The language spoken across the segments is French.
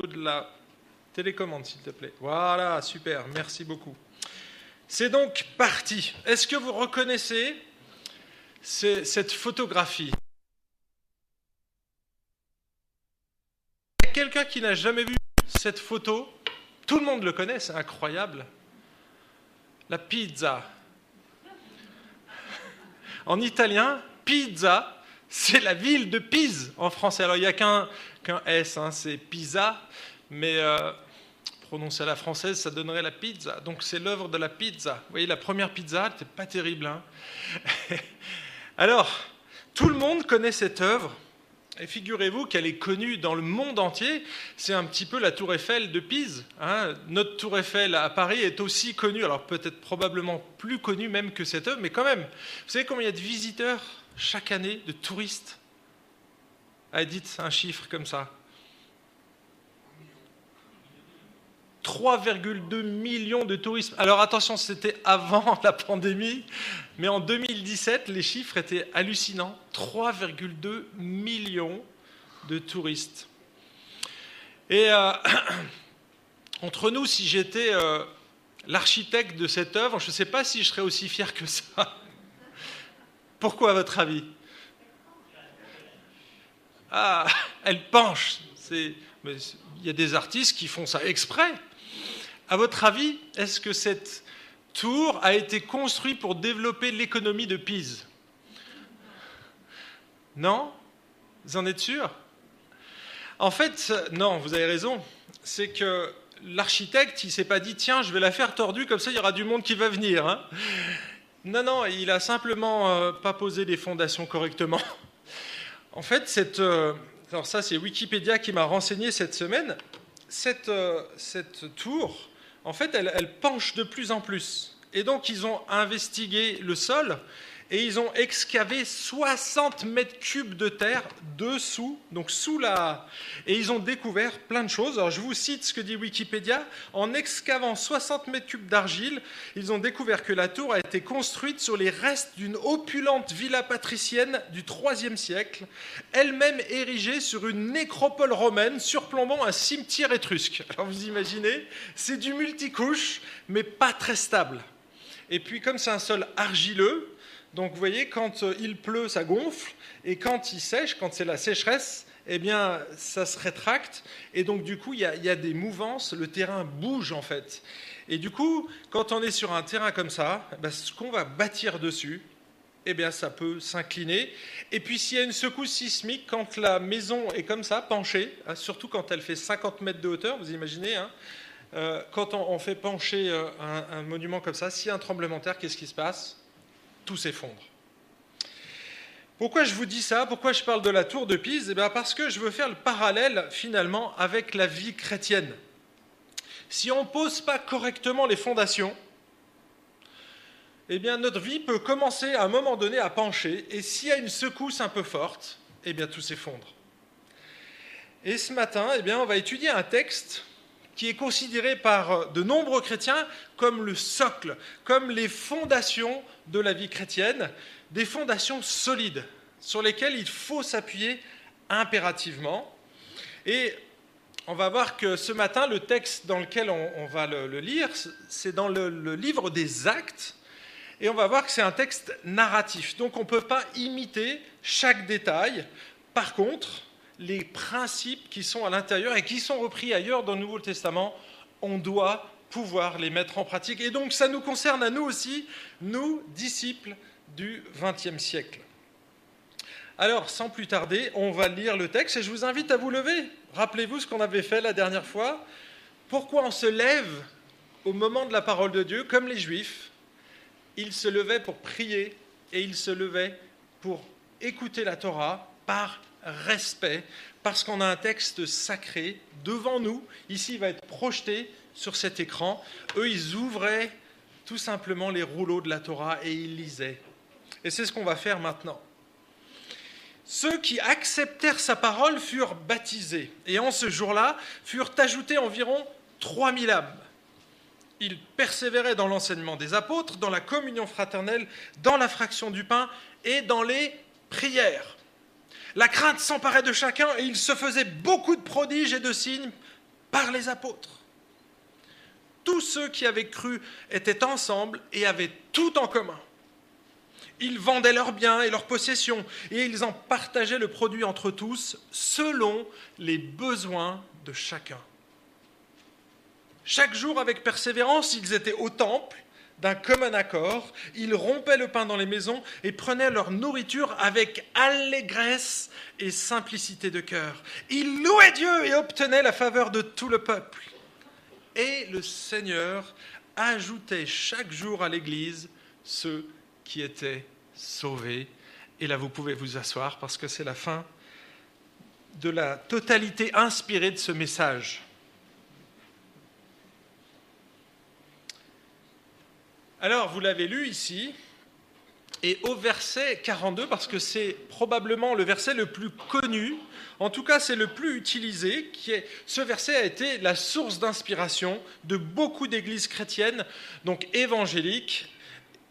de la télécommande, s'il te plaît. Voilà, super, merci beaucoup. C'est donc parti. Est-ce que vous reconnaissez cette photographie? Quelqu'un qui n'a jamais vu cette photo, tout le monde le connaît, c'est incroyable. La pizza. En italien, pizza, c'est la ville de Pise en français. Alors il n'y a qu'un S, hein, c'est pizza, mais euh, prononcé à la française, ça donnerait la pizza. Donc c'est l'œuvre de la pizza. Vous voyez, la première pizza, n'était pas terrible. Hein Alors, tout le monde connaît cette œuvre. Et figurez-vous qu'elle est connue dans le monde entier. C'est un petit peu la tour Eiffel de Pise. Hein. Notre tour Eiffel à Paris est aussi connue, alors peut-être probablement plus connue même que cette œuvre, mais quand même. Vous savez combien il y a de visiteurs chaque année, de touristes? Allez, dites un chiffre comme ça. 3,2 millions de touristes. Alors attention, c'était avant la pandémie, mais en 2017, les chiffres étaient hallucinants. 3,2 millions de touristes. Et euh, entre nous, si j'étais euh, l'architecte de cette œuvre, je ne sais pas si je serais aussi fier que ça. Pourquoi, à votre avis? Ah, elle penche. il y a des artistes qui font ça exprès. À votre avis, est-ce que cette tour a été construite pour développer l'économie de Pise? Non? Vous en êtes sûr? En fait, non, vous avez raison. C'est que l'architecte, il s'est pas dit, tiens, je vais la faire tordue, comme ça il y aura du monde qui va venir. Hein. non, non, il a simplement euh, pas posé les fondations correctement. En fait, euh, alors ça c'est Wikipédia qui m'a renseigné cette semaine, cette, euh, cette tour, en fait, elle, penche de plus en plus. Et donc, ils ont investigué le sol et ils ont excavé 60 mètres cubes de terre dessous, donc sous la... Et ils ont découvert plein de choses. Alors je vous cite ce que dit Wikipédia. En excavant 60 mètres cubes d'argile, ils ont découvert que la tour a été construite sur les restes d'une opulente villa patricienne du IIIe siècle, elle-même érigée sur une nécropole romaine surplombant un cimetière étrusque. Alors vous imaginez, c'est du multicouche, mais pas très stable. Et puis comme c'est un sol argileux, donc vous voyez, quand euh, il pleut, ça gonfle, et quand il sèche, quand c'est la sécheresse, eh bien, ça se rétracte, et donc du coup, il y, a, des mouvances, le terrain bouge en fait. Et du coup, quand on est sur un terrain comme ça, eh ben, ce qu'on va bâtir dessus, eh bien, ça peut s'incliner. Et puis, s'il y a une secousse sismique, quand la maison est comme ça, penchée, hein, surtout quand elle fait 50 mètres de hauteur, vous imaginez, hein, euh, quand on, fait pencher euh, un monument comme ça, s'il y a un tremblement de terre, qu'est-ce qui se passe? Tout s'effondre. Pourquoi je vous dis ça? Pourquoi je parle de la tour de Pise? Eh Parce que je veux faire le parallèle finalement avec la vie chrétienne. Si on ne pose pas correctement les fondations, eh bien notre vie peut commencer à un moment donné à pencher, et s'il y a une secousse un peu forte, eh bien tout s'effondre. Et ce matin, eh bien, on va étudier un texte qui est considéré par de nombreux chrétiens comme le socle, comme les fondations de la vie chrétienne, des fondations solides sur lesquelles il faut s'appuyer impérativement. Et on va voir que ce matin, le texte dans lequel on, va le, lire, c'est dans le, livre des actes, et on va voir que c'est un texte narratif. Donc on ne peut pas imiter chaque détail. Par contre, les principes qui sont à l'intérieur et qui sont repris ailleurs dans le Nouveau Testament, on doit pouvoir les mettre en pratique. Et donc ça nous concerne à nous aussi, nous, disciples du XXe siècle. Alors, sans plus tarder, on va lire le texte et je vous invite à vous lever. Rappelez-vous ce qu'on avait fait la dernière fois. Pourquoi on se lève au moment de la parole de Dieu, comme les Juifs? Ils se levaient pour prier et ils se levaient pour écouter la Torah par respect, parce qu'on a un texte sacré devant nous. Ici, il va être projeté sur cet écran. Eux, ils ouvraient tout simplement les rouleaux de la Torah et ils lisaient. Et c'est ce qu'on va faire maintenant. Ceux qui acceptèrent sa parole furent baptisés, et en ce jour-là furent ajoutés environ 3000 âmes. Ils persévéraient dans l'enseignement des apôtres, dans la communion fraternelle, dans la fraction du pain et dans les prières. La crainte s'emparait de chacun et il se faisait beaucoup de prodiges et de signes par les apôtres. Tous ceux qui avaient cru étaient ensemble et avaient tout en commun. Ils vendaient leurs biens et leurs possessions et ils en partageaient le produit entre tous selon les besoins de chacun. Chaque jour, avec persévérance, ils étaient au temple d'un commun accord, ils rompaient le pain dans les maisons et prenaient leur nourriture avec allégresse et simplicité de cœur. Ils louaient Dieu et obtenaient la faveur de tout le peuple. Et le Seigneur ajoutait chaque jour à l'Église ceux qui étaient sauvés. Et là, vous pouvez vous asseoir parce que c'est la fin de la totalité inspirée de ce message. Alors, vous l'avez lu ici, et au verset 42, parce que c'est probablement le verset le plus connu, en tout cas c'est le plus utilisé, qui est, ce verset a été la source d'inspiration de beaucoup d'églises chrétiennes, donc évangéliques,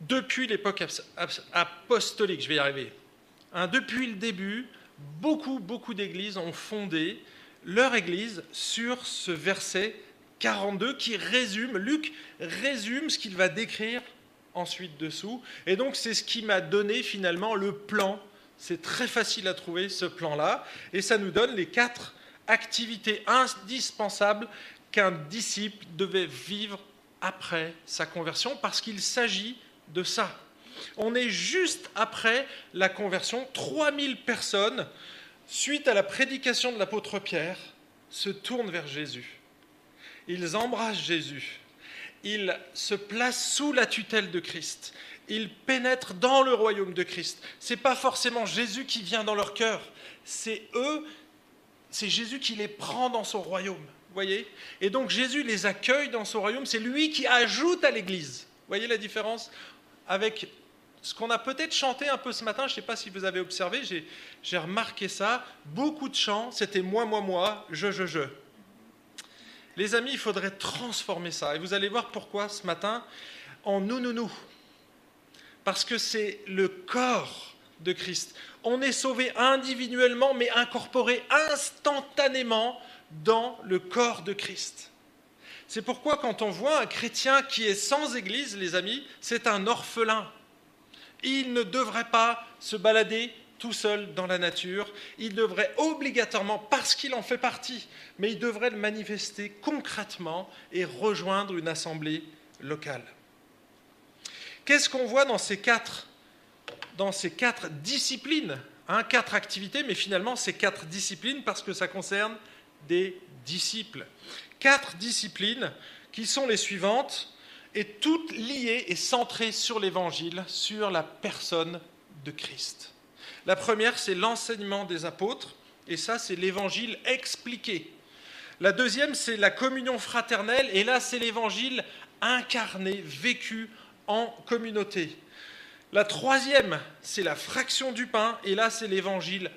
depuis l'époque apostolique, je vais y arriver. Hein, depuis le début, beaucoup, beaucoup d'églises ont fondé leur église sur ce verset 42 qui résume, Luc résume ce qu'il va décrire ensuite dessous. Et donc c'est ce qui m'a donné finalement le plan. C'est très facile à trouver ce plan-là. Et ça nous donne les quatre activités indispensables qu'un disciple devait vivre après sa conversion parce qu'il s'agit de ça. On est juste après la conversion. 3000 personnes, suite à la prédication de l'apôtre Pierre, se tournent vers Jésus ils embrassent Jésus, ils se placent sous la tutelle de Christ, ils pénètrent dans le royaume de Christ. Ce n'est pas forcément Jésus qui vient dans leur cœur, c'est eux, c'est Jésus qui les prend dans son royaume. Voyez? Et donc Jésus les accueille dans son royaume, c'est lui qui ajoute à l'Église. Voyez la différence? Avec ce qu'on a peut-être chanté un peu ce matin, je ne sais pas si vous avez observé, j'ai remarqué ça, beaucoup de chants, c'était moi, moi, moi, je, je, je. Les amis, il faudrait transformer ça. Et vous allez voir pourquoi ce matin, en nous, nous, nous. Parce que c'est le corps de Christ. On est sauvé individuellement, mais incorporé instantanément dans le corps de Christ. C'est pourquoi quand on voit un chrétien qui est sans église, les amis, c'est un orphelin. Il ne devrait pas se balader tout seul dans la nature, il devrait obligatoirement, parce qu'il en fait partie, mais il devrait le manifester concrètement et rejoindre une assemblée locale. Qu'est-ce qu'on voit dans ces quatre, dans ces quatre disciplines hein, Quatre activités, mais finalement ces quatre disciplines parce que ça concerne des disciples. Quatre disciplines qui sont les suivantes et toutes liées et centrées sur l'Évangile, sur la personne de Christ. La première, c'est l'enseignement des apôtres, et ça, c'est l'évangile expliqué. La deuxième, c'est la communion fraternelle, et là, c'est l'évangile incarné, vécu en communauté. La troisième, c'est la fraction du pain, et là, c'est l'évangile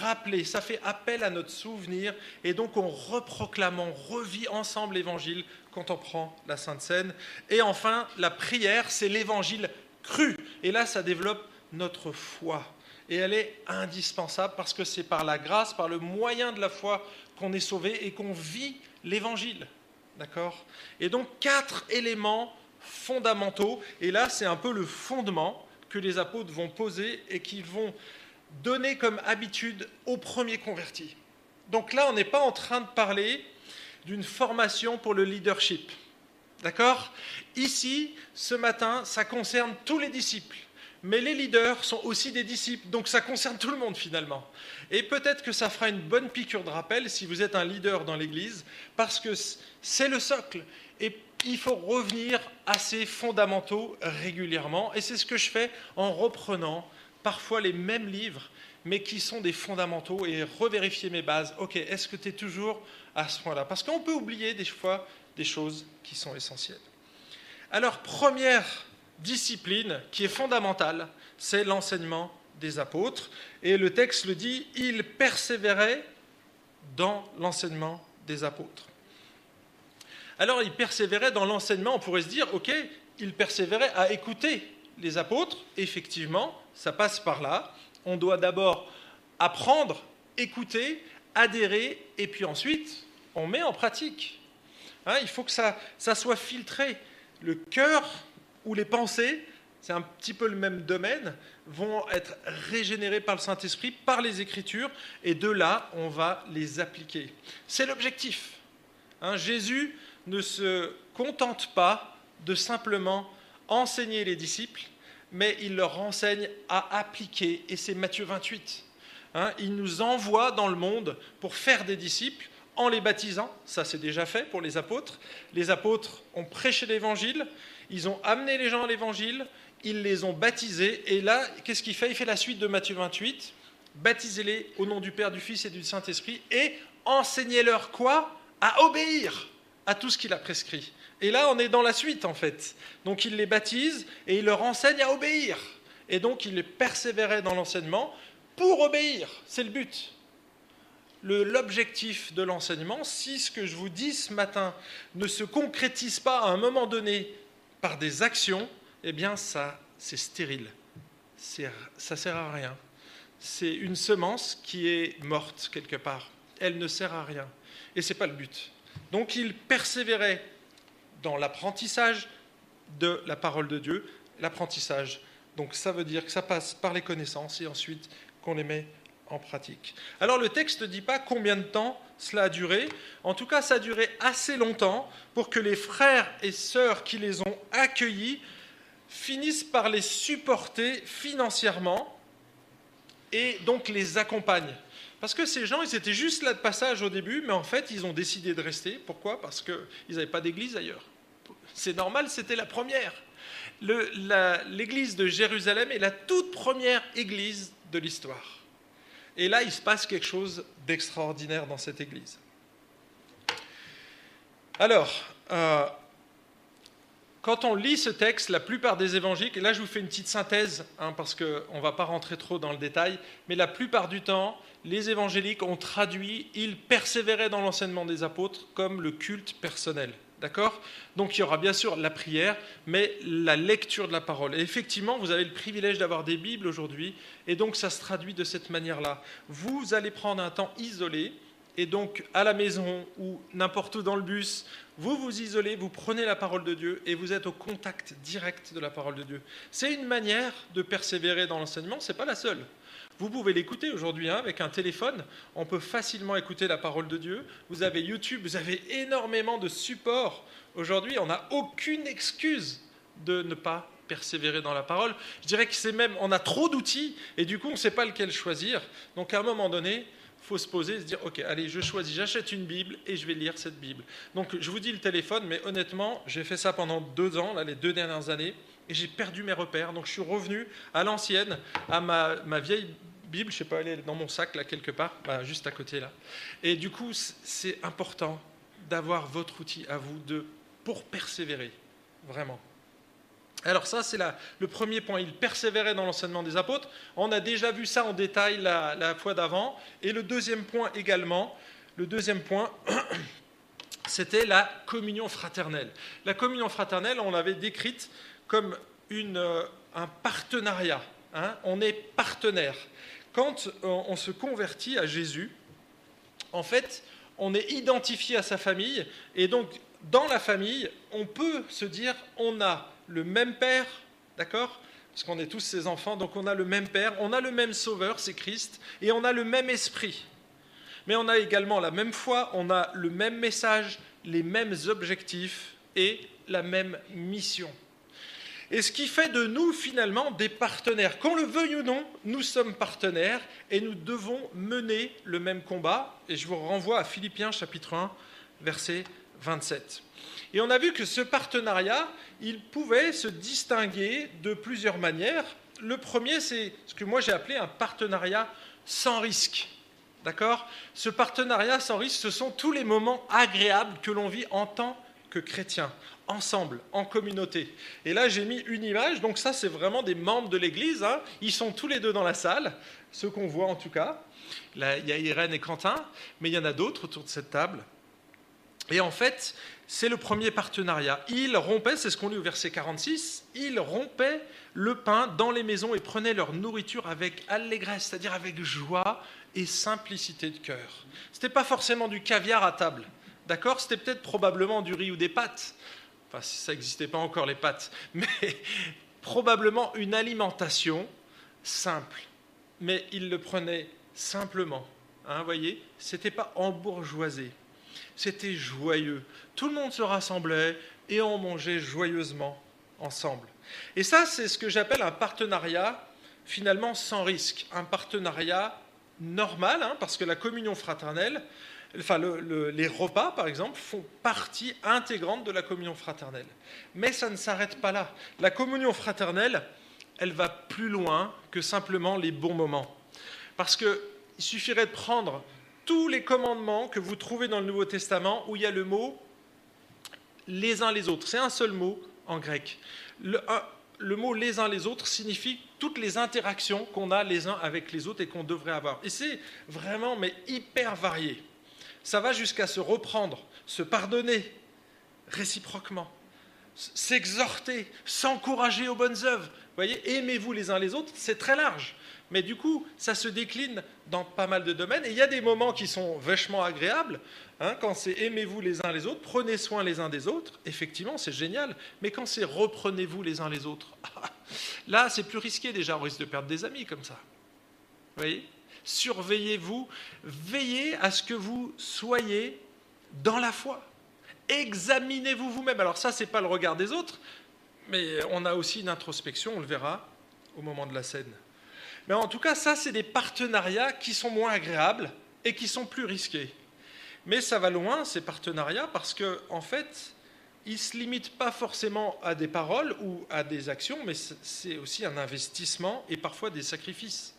rappelé. Ça fait appel à notre souvenir, et donc on reproclame, on revit ensemble l'évangile quand on prend la Sainte Seine. Et enfin, la prière, c'est l'évangile cru, et là, ça développe notre foi et elle est indispensable parce que c'est par la grâce, par le moyen de la foi qu'on est sauvé et qu'on vit l'évangile. D'accord? Et donc quatre éléments fondamentaux, et là c'est un peu le fondement que les apôtres vont poser et qu'ils vont donner comme habitude aux premiers convertis. Donc là on n'est pas en train de parler d'une formation pour le leadership. D'accord? Ici, ce matin, ça concerne tous les disciples mais les leaders sont aussi des disciples, donc ça concerne tout le monde finalement. Et peut-être que ça fera une bonne piqûre de rappel si vous êtes un leader dans l'Église, parce que c'est le socle. Et il faut revenir à ces fondamentaux régulièrement. Et c'est ce que je fais en reprenant parfois les mêmes livres, mais qui sont des fondamentaux, et revérifier mes bases. Ok, est-ce que tu es toujours à ce point-là? Parce qu'on peut oublier des fois des choses qui sont essentielles. Alors, première discipline qui est fondamentale, c'est l'enseignement des apôtres. Et le texte le dit, ils persévéraient dans l'enseignement des apôtres. Alors ils persévéraient dans l'enseignement, on pourrait se dire, ok, ils persévéraient à écouter les apôtres, effectivement, ça passe par là. On doit d'abord apprendre, écouter, adhérer, et puis ensuite on met en pratique. Hein, il faut que ça, ça soit filtré. Le cœur ou les pensées, c'est un petit peu le même domaine, vont être régénérés par le Saint-Esprit, par les Écritures, et de là, on va les appliquer. C'est l'objectif. Hein, Jésus ne se contente pas de simplement enseigner les disciples, mais il leur enseigne à appliquer, et c'est Matthieu 28. Hein, il nous envoie dans le monde pour faire des disciples en les baptisant, ça c'est déjà fait pour les apôtres. Les apôtres ont prêché l'évangile, ils ont amené les gens à l'évangile, ils les ont baptisés, et là, qu'est-ce qu'il fait? Il fait la suite de Matthieu 28, baptisez-les au nom du Père, du Fils et du Saint-Esprit, et enseignez-leur quoi? À obéir à tout ce qu'il a prescrit. Et là, on est dans la suite, en fait. Donc, il les baptise et il leur enseigne à obéir. Et donc, il les persévérait dans l'enseignement pour obéir. C'est le but. L'objectif de l'enseignement, si ce que je vous dis ce matin ne se concrétise pas à un moment donné par des actions, eh bien, ça, c'est stérile. Ça sert à rien. C'est une semence qui est morte quelque part. Elle ne sert à rien. Et ce n'est pas le but. Donc, il persévérait dans l'apprentissage de la parole de Dieu, l'apprentissage. Donc ça veut dire que ça passe par les connaissances et ensuite qu'on les met Alors le texte ne dit pas combien de temps cela a duré. En tout cas, ça a duré assez longtemps pour que les frères et sœurs qui les ont accueillis finissent par les supporter financièrement et donc les accompagnent. Parce que ces gens, ils étaient juste là de passage au début, mais en fait, ils ont décidé de rester. Pourquoi? Parce qu'ils n'avaient pas d'église ailleurs. C'est normal, c'était la première. L'église de Jérusalem est la toute première église de l'histoire. Et là, il se passe quelque chose d'extraordinaire dans cette église. Alors, euh, quand on lit ce texte, la plupart des évangiles, et là je vous fais une petite synthèse, hein, parce qu'on ne va pas rentrer trop dans le détail, mais la plupart du temps, les évangéliques ont traduit, ils persévéraient dans l'enseignement des apôtres comme le culte personnel. D'accord? Donc il y aura bien sûr la prière, mais la lecture de la parole. Et effectivement, vous avez le privilège d'avoir des Bibles aujourd'hui, et donc ça se traduit de cette manière-là. Vous allez prendre un temps isolé, et donc à la maison ou n'importe où dans le bus, vous vous isolez, vous prenez la parole de Dieu et vous êtes au contact direct de la parole de Dieu. C'est une manière de persévérer dans l'enseignement, ce n'est pas la seule. Vous pouvez l'écouter aujourd'hui hein, avec un téléphone. On peut facilement écouter la parole de Dieu. Vous avez YouTube, vous avez énormément de supports. Aujourd'hui, on n'a aucune excuse de ne pas persévérer dans la parole. Je dirais que c'est même, on a trop d'outils et du coup, on ne sait pas lequel choisir. Donc, à un moment donné, faut se poser et se dire, OK, allez, je choisis, j'achète une Bible et je vais lire cette Bible. Donc, je vous dis le téléphone, mais honnêtement, j'ai fait ça pendant deux ans, les deux dernières années et j'ai perdu mes repères. Donc je suis revenu à l'ancienne, à ma, ma, vieille Bible, je ne sais pas, elle est dans mon sac là quelque part, bah, juste à côté là. Et du coup, c'est important d'avoir votre outil à vous de, pour persévérer, vraiment. Alors ça, c'est le premier point. Il persévérait dans l'enseignement des apôtres. On a déjà vu ça en détail la, la fois d'avant. Et le deuxième point également, le deuxième point, c'était la communion fraternelle. La communion fraternelle, on l'avait décrite comme euh, un partenariat. Hein. on est partenaire. Quand euh, on se convertit à Jésus, en fait, on est identifié à sa famille, et donc dans la famille, on peut se dire on a le même père, d'accord? Parce qu'on est tous ses enfants, donc on a le même père, on a le même sauveur, c'est Christ, et on a le même esprit. Mais on a également la même foi, on a le même message, les mêmes objectifs et la même mission. Et ce qui fait de nous finalement des partenaires. Qu'on le veuille ou non, nous sommes partenaires et nous devons mener le même combat. Et je vous renvoie à Philippiens chapitre 1, verset 27. Et on a vu que ce partenariat, il pouvait se distinguer de plusieurs manières. Le premier, c'est ce que moi j'ai appelé un partenariat sans risque. D'accord? Ce partenariat sans risque, ce sont tous les moments agréables que l'on vit en tant que chrétien, ensemble, en communauté. Et là, j'ai mis une image, donc ça, c'est vraiment des membres de l'Église. Hein. Ils sont tous les deux dans la salle, ceux qu'on voit en tout cas. Là, il y a Irène et Quentin, mais il y en a d'autres autour de cette table. Et en fait, c'est le premier partenariat. Ils rompaient, c'est ce qu'on lit au verset 46, ils rompaient le pain dans les maisons et prenaient leur nourriture avec allégresse, c'est-à-dire avec joie et simplicité de cœur. Ce n'était pas forcément du caviar à table. D'accord C'était peut-être probablement du riz ou des pâtes. Enfin, ça n'existait pas encore les pâtes. Mais probablement une alimentation simple. Mais ils le prenaient simplement. Hein, voyez C'était pas embourgeoisé. C'était joyeux. Tout le monde se rassemblait et on mangeait joyeusement ensemble. Et ça, c'est ce que j'appelle un partenariat finalement sans risque. Un partenariat normal, hein, parce que la communion fraternelle, enfin les repas par exemple, font partie intégrante de la communion fraternelle. Mais ça ne s'arrête pas là. La communion fraternelle, elle va plus loin que simplement les bons moments. Parce qu'il suffirait de prendre tous les commandements que vous trouvez dans le Nouveau Testament où il y a le mot les uns les autres. C'est un seul mot en grec. Le, le mot les uns les autres signifie toutes les interactions qu'on a les uns avec les autres et qu'on devrait avoir. Et c'est vraiment mais hyper varié. Ça va jusqu'à se reprendre, se pardonner réciproquement, s'exhorter, s'encourager aux bonnes œuvres. Voyez, aimez-vous les uns les autres, c'est très large. Mais du coup, ça se décline dans pas mal de domaines. Et il y a des moments qui sont vachement agréables. Hein, quand c'est aimez-vous les uns les autres, prenez soin les uns des autres, effectivement, c'est génial. Mais quand c'est reprenez-vous les uns les autres, là, c'est plus risqué déjà. On risque de perdre des amis comme ça. Vous voyez? Surveillez-vous, veillez à ce que vous soyez dans la foi. Examinez-vous vous-même. Alors ça, c'est pas le regard des autres, mais on a aussi une introspection, on le verra au moment de la scène. Mais en tout cas, ça, c'est des partenariats qui sont moins agréables et qui sont plus risqués. Mais ça va loin, ces partenariats, parce qu'en en fait, ils ne se limitent pas forcément à des paroles ou à des actions, mais c'est aussi un investissement et parfois des sacrifices.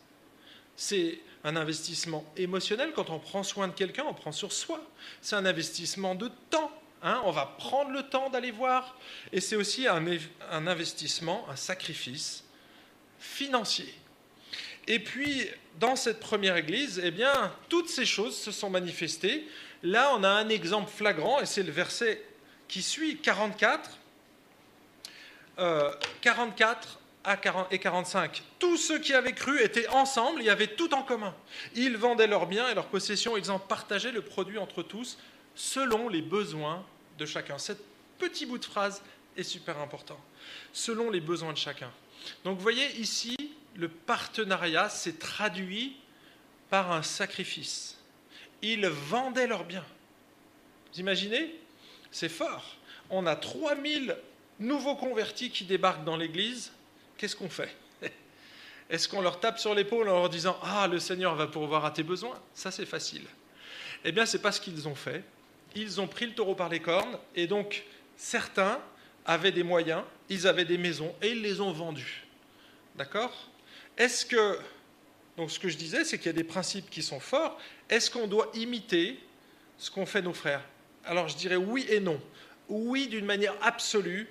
C'est un investissement émotionnel. Quand on prend soin de quelqu'un, on prend sur soi. C'est un investissement de temps. Hein. on va prendre le temps d'aller voir. Et c'est aussi un, investissement, un sacrifice financier. Et puis, dans cette première église, eh bien, toutes ces choses se sont manifestées. Là, on a un exemple flagrant, et c'est le verset qui suit, 44. 44 euh, et 45. Tous ceux qui avaient cru étaient ensemble, y avait tout en commun. Ils vendaient leurs biens et leurs possessions, ils en partageaient le produit entre tous, selon les besoins de chacun. Cet petit bout de phrase est super important. Selon les besoins de chacun. Donc vous voyez ici, le partenariat s'est traduit par un sacrifice. Ils vendaient leurs biens. Vous imaginez? C'est fort. On a 3000 nouveaux convertis qui débarquent dans l'Église. Qu'est-ce qu'on fait Est-ce qu'on leur tape sur l'épaule en leur disant Ah, le Seigneur va pourvoir à tes besoins? Ça, c'est facile. Eh bien, ce n'est pas ce qu'ils ont fait. Ils ont pris le taureau par les cornes, et donc certains avaient des moyens, ils avaient des maisons, et ils les ont vendus. D'accord? Est-ce que, donc ce que je disais, c'est qu'il y a des principes qui sont forts. Est-ce qu'on doit imiter ce qu'ont fait nos frères? Alors je dirais oui et non. Oui, d'une manière absolue,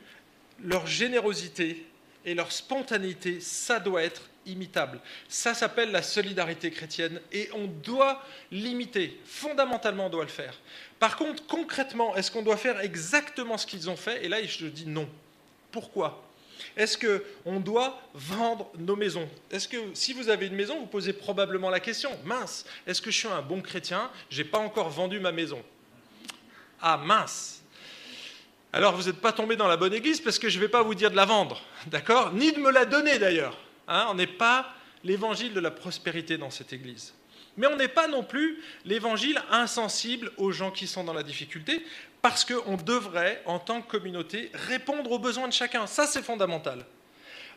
leur générosité et leur spontanéité, ça doit être imitable. Ça s'appelle la solidarité chrétienne et on doit l'imiter. Fondamentalement, on doit le faire. Par contre, concrètement, est-ce qu'on doit faire exactement ce qu'ils ont fait? Et là, je dis non. Pourquoi? Est-ce qu'on doit vendre nos maisons? Est-ce que si vous avez une maison, vous posez probablement la question, mince, est-ce que je suis un bon chrétien? Je n'ai pas encore vendu ma maison. Ah mince Alors vous n'êtes pas tombé dans la bonne église parce que je ne vais pas vous dire de la vendre, d'accord? Ni de me la donner d'ailleurs. Hein? On n'est pas l'évangile de la prospérité dans cette église. Mais on n'est pas non plus l'évangile insensible aux gens qui sont dans la difficulté, parce qu'on devrait, en tant que communauté, répondre aux besoins de chacun. Ça, c'est fondamental.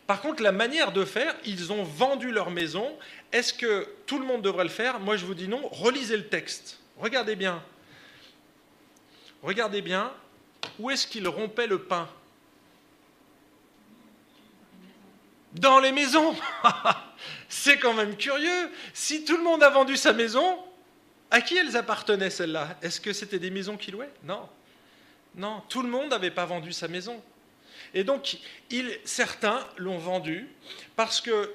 Par contre, la manière de faire, ils ont vendu leur maison. Est-ce que tout le monde devrait le faire? Moi, je vous dis non. Relisez le texte. Regardez bien. Regardez bien. Où est-ce qu'ils rompaient le pain? Dans les maisons. c'est quand même curieux. Si tout le monde a vendu sa maison, à qui elles appartenaient celles-là? Est-ce que c'était des maisons qui louaient Non. Non, tout le monde n'avait pas vendu sa maison. Et donc, certains l'ont vendu parce que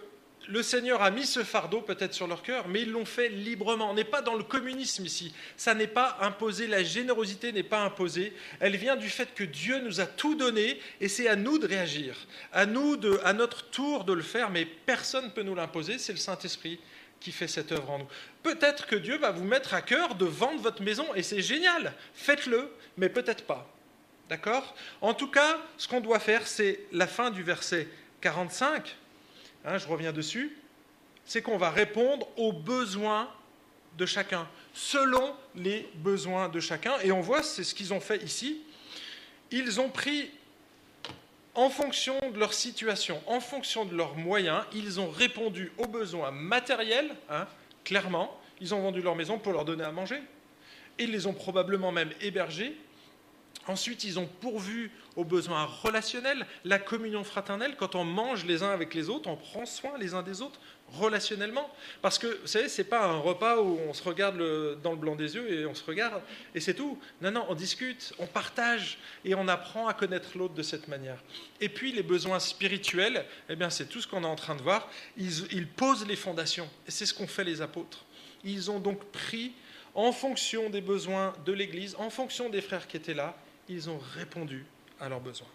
le Seigneur a mis ce fardeau peut-être sur leur cœur, mais ils l'ont fait librement. On n'est pas dans le communisme ici. Ça n'est pas imposé. La générosité n'est pas imposée. Elle vient du fait que Dieu nous a tout donné et c'est à nous de réagir. À nous, à notre tour, de le faire, mais personne ne peut nous l'imposer. C'est le Saint-Esprit qui fait cette œuvre en nous. Peut-être que Dieu va vous mettre à cœur de vendre votre maison et c'est génial, faites-le, mais peut-être pas. D'accord? En tout cas, ce qu'on doit faire, c'est la fin du verset 45, hein, je reviens dessus, c'est qu'on va répondre aux besoins de chacun, selon les besoins de chacun. Et on voit, c'est ce qu'ils ont fait ici. Ils ont pris en fonction de leur situation, en fonction de leurs moyens, ils ont répondu aux besoins matériels, hein, clairement. Ils ont vendu leur maison pour leur donner à manger. Ils les ont probablement même hébergés. Ensuite, ils ont pourvu aux besoins relationnels, la communion fraternelle. Quand on mange les uns avec les autres, on prend soin les uns des autres relationnellement. Parce que, vous savez, ce n'est pas un repas où on se regarde dans le blanc des yeux et on se regarde et c'est tout. Non, non, on discute, on partage et on apprend à connaître l'autre de cette manière. Et puis, les besoins spirituels, eh bien, c'est tout ce qu'on est en train de voir. Ils, ils posent les fondations et c'est ce qu'ont fait les apôtres. Ils ont donc pris en fonction des besoins de l'Église, en fonction des frères qui étaient là, ils ont répondu à leurs besoins.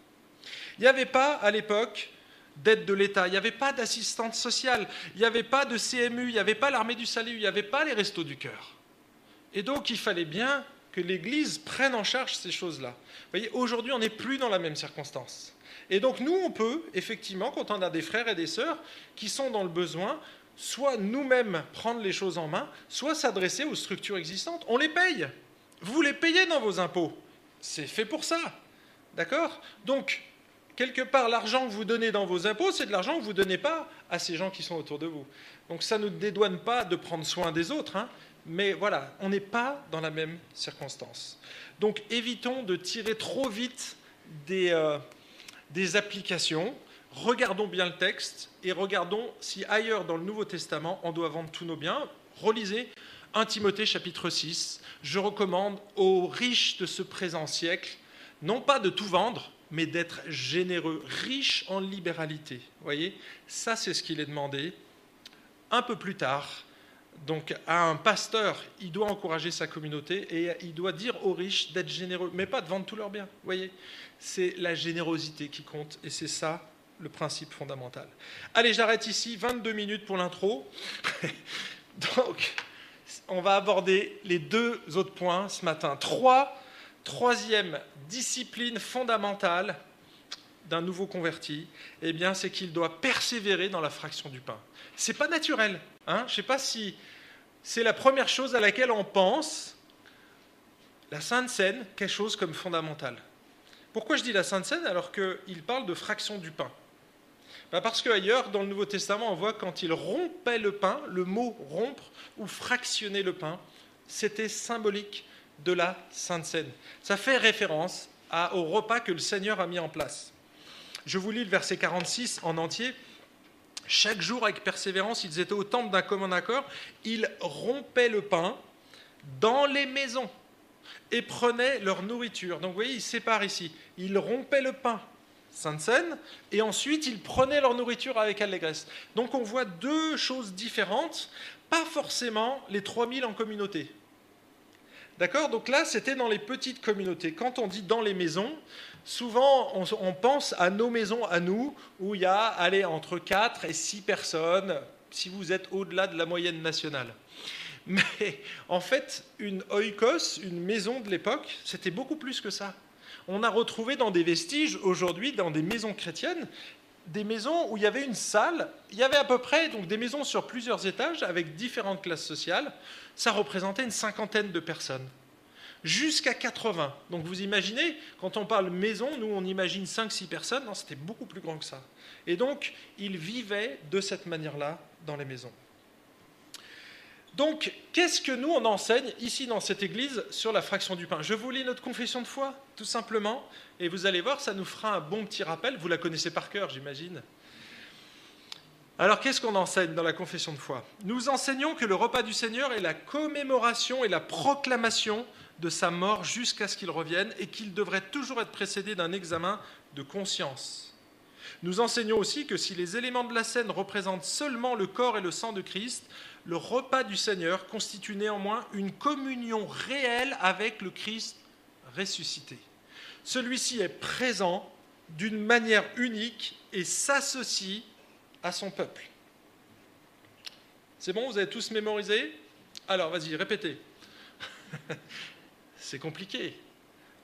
Il n'y avait pas à l'époque d'aide de l'État, il n'y avait pas d'assistante sociale, il n'y avait pas de CMU, il n'y avait pas l'armée du salut, il n'y avait pas les restos du cœur. Et donc il fallait bien que l'Église prenne en charge ces choses-là. Vous voyez, aujourd'hui on n'est plus dans la même circonstance. Et donc nous, on peut, effectivement, quand on a des frères et des sœurs qui sont dans le besoin, soit nous-mêmes prendre les choses en main, soit s'adresser aux structures existantes. On les paye. Vous les payez dans vos impôts. C'est fait pour ça. D'accord? Donc, quelque part, l'argent que vous donnez dans vos impôts, c'est de l'argent que vous ne donnez pas à ces gens qui sont autour de vous. Donc ça ne dédouane pas de prendre soin des autres, hein, mais voilà, on n'est pas dans la même circonstance. Donc évitons de tirer trop vite des, euh, des applications. Regardons bien le texte et regardons si ailleurs dans le Nouveau Testament on doit vendre tous nos biens. Relisez 1 Timothée chapitre 6. Je recommande aux riches de ce présent siècle, non pas de tout vendre, mais d'être généreux, riche en libéralité. voyez, ça c'est ce qu'il est demandé. Un peu plus tard, donc à un pasteur, il doit encourager sa communauté et il doit dire aux riches d'être généreux, mais pas de vendre tous leurs biens. voyez, c'est la générosité qui compte et c'est ça le principe fondamental. Allez, j'arrête ici, 22 minutes pour l'intro. donc, on va aborder les deux autres points ce matin. Trois Troisième discipline fondamentale d'un nouveau converti, eh bien, c'est qu'il doit persévérer dans la fraction du pain. C'est pas naturel. Hein Je sais pas si c'est la première chose à laquelle on pense. La Sainte Seine, quelque chose comme fondamental. Pourquoi je dis la Sainte Seine alors qu'il parle de fraction du pain? Parce qu'ailleurs, dans le Nouveau Testament, on voit quand il rompait le pain, le mot rompre ou fractionner le pain, c'était symbolique de la Sainte Seine. Ça fait référence au repas que le Seigneur a mis en place. Je vous lis le verset 46 en entier. Chaque jour, avec persévérance, ils étaient au temple d'un commun accord. Ils rompaient le pain dans les maisons et prenaient leur nourriture. Donc vous voyez, ils séparent ici. Ils rompaient le pain, Sainte Seine, et ensuite ils prenaient leur nourriture avec allégresse. Donc on voit deux choses différentes, pas forcément les 3000 en communauté. D'accord? Donc là, c'était dans les petites communautés. Quand on dit dans les maisons, souvent on, pense à nos maisons à nous, où il y a entre 4 et 6 personnes, si vous êtes au-delà de la moyenne nationale. Mais en fait, une oikos, une maison de l'époque, c'était beaucoup plus que ça. On a retrouvé dans des vestiges aujourd'hui, dans des maisons chrétiennes, des maisons où il y avait une salle, il y avait à peu près donc des maisons sur plusieurs étages avec différentes classes sociales, ça représentait une cinquantaine de personnes. Jusqu'à 80. Donc vous imaginez, quand on parle maison, nous on imagine 5-6 personnes, c'était beaucoup plus grand que ça. Et donc, ils vivaient de cette manière-là dans les maisons. Donc, qu'est-ce que nous, on enseigne ici dans cette église sur la fraction du pain? Je vous lis notre confession de foi, tout simplement, et vous allez voir, ça nous fera un bon petit rappel. Vous la connaissez par cœur, j'imagine. Alors, qu'est-ce qu'on enseigne dans la confession de foi? Nous enseignons que le repas du Seigneur est la commémoration et la proclamation de sa mort jusqu'à ce qu'il revienne et qu'il devrait toujours être précédé d'un examen de conscience. Nous enseignons aussi que si les éléments de la scène représentent seulement le corps et le sang de Christ, le repas du Seigneur constitue néanmoins une communion réelle avec le Christ ressuscité. Celui-ci est présent d'une manière unique et s'associe à son peuple. C'est bon, vous avez tous mémorisé? Alors, vas-y, répétez. C'est compliqué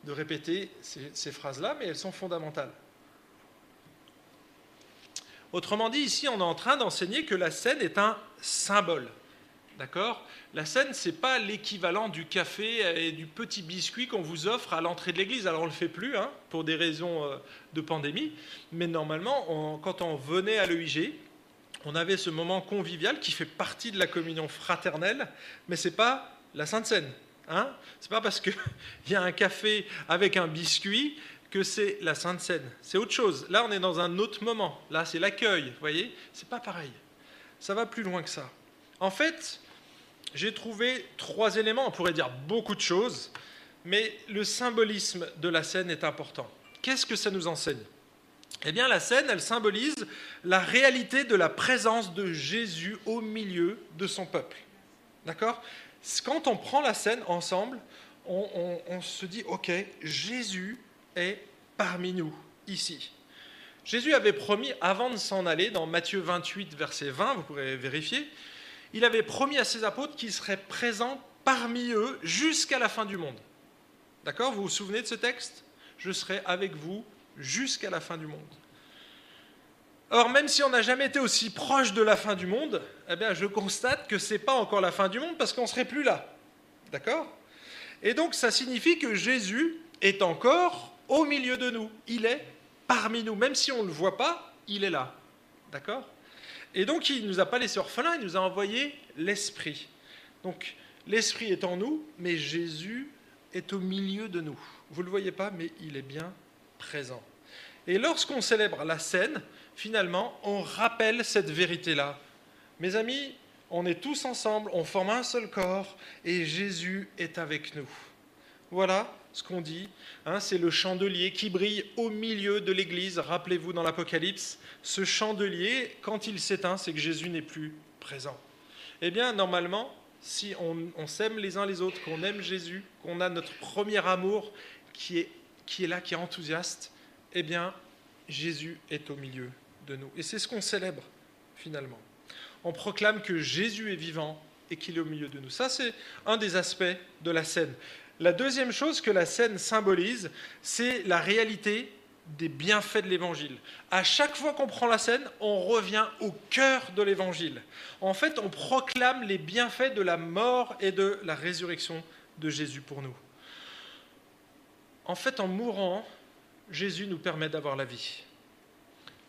de répéter ces, phrases-là, mais elles sont fondamentales. Autrement dit, ici, on est en train d'enseigner que la scène est un symbole. D'accord? La scène, ce n'est pas l'équivalent du café et du petit biscuit qu'on vous offre à l'entrée de l'église. Alors, on ne le fait plus, hein, pour des raisons euh, de pandémie. Mais normalement, quand on venait à l'EIG, on avait ce moment convivial qui fait partie de la communion fraternelle, mais ce n'est pas la Sainte Seine. Hein? Ce n'est pas parce qu'il y a un café avec un biscuit que c'est la Sainte Seine. C'est autre chose. Là, on est dans un autre moment. Là, c'est l'accueil. Voyez C'est pas pareil. Ça va plus loin que ça. En fait, j'ai trouvé trois éléments. On pourrait dire beaucoup de choses, mais le symbolisme de la scène est important. Qu'est-ce que ça nous enseigne? Eh bien, la scène, elle symbolise la réalité de la présence de Jésus au milieu de son peuple. D'accord? Quand on prend la scène ensemble, on, se dit, OK, Jésus est parmi nous, ici. Jésus avait promis, avant de s'en aller, dans Matthieu 28, verset 20, vous pourrez vérifier, il avait promis à ses apôtres qu'il serait présent parmi eux jusqu'à la fin du monde. D'accord? Vous vous souvenez de ce texte? Je serai avec vous jusqu'à la fin du monde. Or, même si on n'a jamais été aussi proche de la fin du monde, eh bien, je constate que ce n'est pas encore la fin du monde parce qu'on ne serait plus là. D'accord? Et donc, ça signifie que Jésus est encore au milieu de nous. Il est parmi nous. Même si on ne le voit pas, il est là. D'accord? Et donc, il ne nous a pas laissé orphelins, il nous a envoyé l'Esprit. Donc, l'Esprit est en nous, mais Jésus est au milieu de nous. Vous ne le voyez pas, mais il est bien présent. Et lorsqu'on célèbre la scène, finalement, on rappelle cette vérité-là. Mes amis, on est tous ensemble, on forme un seul corps, et Jésus est avec nous. Voilà ce qu'on dit. Hein, c'est le chandelier qui brille au milieu de l'Église. Rappelez-vous dans l'Apocalypse, ce chandelier, quand il s'éteint, c'est que Jésus n'est plus présent. Eh bien, normalement, si on, on s'aime les uns les autres, qu'on aime Jésus, qu'on a notre premier amour qui est, qui est là, qui est enthousiaste, eh bien, Jésus est au milieu de nous. Et c'est ce qu'on célèbre finalement. On proclame que Jésus est vivant et qu'il est au milieu de nous. Ça, c'est un des aspects de la scène. La deuxième chose que la scène symbolise, c'est la réalité des bienfaits de l'Évangile. À chaque fois qu'on prend la scène, on revient au cœur de l'Évangile. En fait, on proclame les bienfaits de la mort et de la résurrection de Jésus pour nous. En fait, en mourant, Jésus nous permet d'avoir la vie.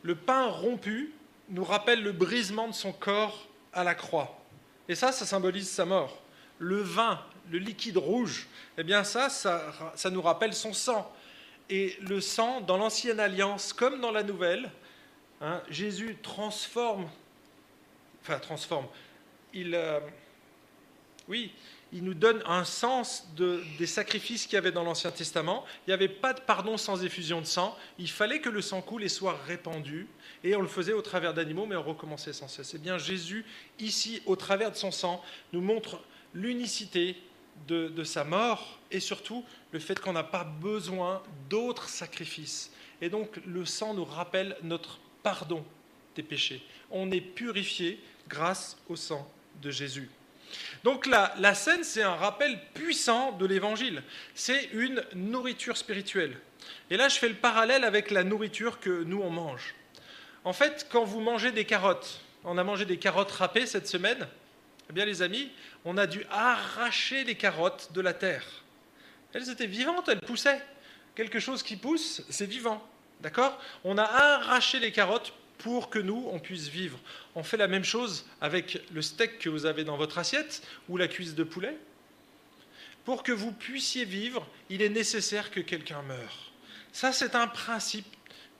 Le pain rompu nous rappelle le brisement de son corps à la croix. Et ça, ça symbolise sa mort. Le vin, le liquide rouge, eh bien ça, ça, nous rappelle son sang. Et le sang, dans l'ancienne alliance comme dans la nouvelle, hein, Jésus transforme, enfin transforme, il, euh, oui, il nous donne un sens des sacrifices qu'il y avait dans l'Ancien Testament. Il n'y avait pas de pardon sans effusion de sang. Il fallait que le sang coule et soit répandu. Et on le faisait au travers d'animaux, mais on recommençait sans cesse. Eh bien, Jésus, ici, au travers de son sang, nous montre l'unicité de, sa mort et surtout le fait qu'on n'a pas besoin d'autres sacrifices. Et donc, le sang nous rappelle notre pardon des péchés. On est purifié grâce au sang de Jésus. Donc la, scène, c'est un rappel puissant de l'évangile. C'est une nourriture spirituelle. Et là, je fais le parallèle avec la nourriture que nous, on mange. En fait, quand vous mangez des carottes, on a mangé des carottes râpées cette semaine, eh bien les amis, on a dû arracher les carottes de la terre. Elles étaient vivantes, elles poussaient. Quelque chose qui pousse, c'est vivant. D'accord? On a arraché les carottes pour que nous, on puisse vivre. On fait la même chose avec le steak que vous avez dans votre assiette ou la cuisse de poulet. Pour que vous puissiez vivre, il est nécessaire que quelqu'un meure. Ça, c'est un principe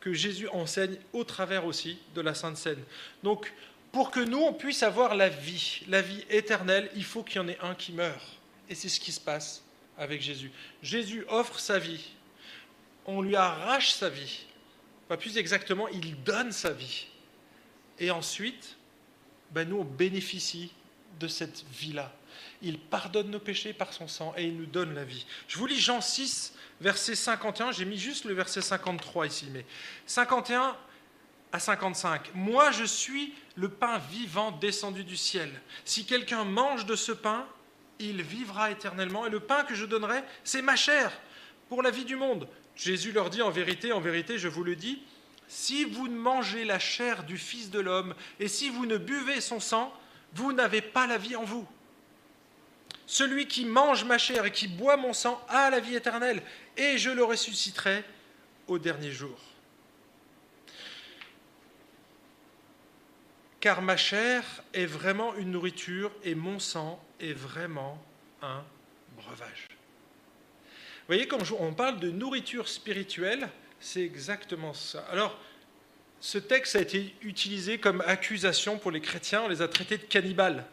que Jésus enseigne au travers aussi de la Sainte Seine. Donc, pour que nous, on puisse avoir la vie, la vie éternelle, il faut qu'il y en ait un qui meure. Et c'est ce qui se passe avec Jésus. Jésus offre sa vie. On lui arrache sa vie pas plus exactement, il donne sa vie. Et ensuite, ben nous, on bénéficie de cette vie-là. Il pardonne nos péchés par son sang et il nous donne la vie. Je vous lis Jean 6, verset 51. J'ai mis juste le verset 53 ici, mais 51. À 55. Moi, je suis le pain vivant descendu du ciel. Si quelqu'un mange de ce pain, il vivra éternellement. Et le pain que je donnerai, c'est ma chair pour la vie du monde. Jésus leur dit en vérité, en vérité, je vous le dis, si vous ne mangez la chair du Fils de l'homme et si vous ne buvez son sang, vous n'avez pas la vie en vous. Celui qui mange ma chair et qui boit mon sang a la vie éternelle, et je le ressusciterai au dernier jour. Car ma chair est vraiment une nourriture et mon sang est vraiment un breuvage. Vous voyez, quand on parle de nourriture spirituelle, c'est exactement ça. Alors, ce texte a été utilisé comme accusation pour les chrétiens, on les a traités de cannibales.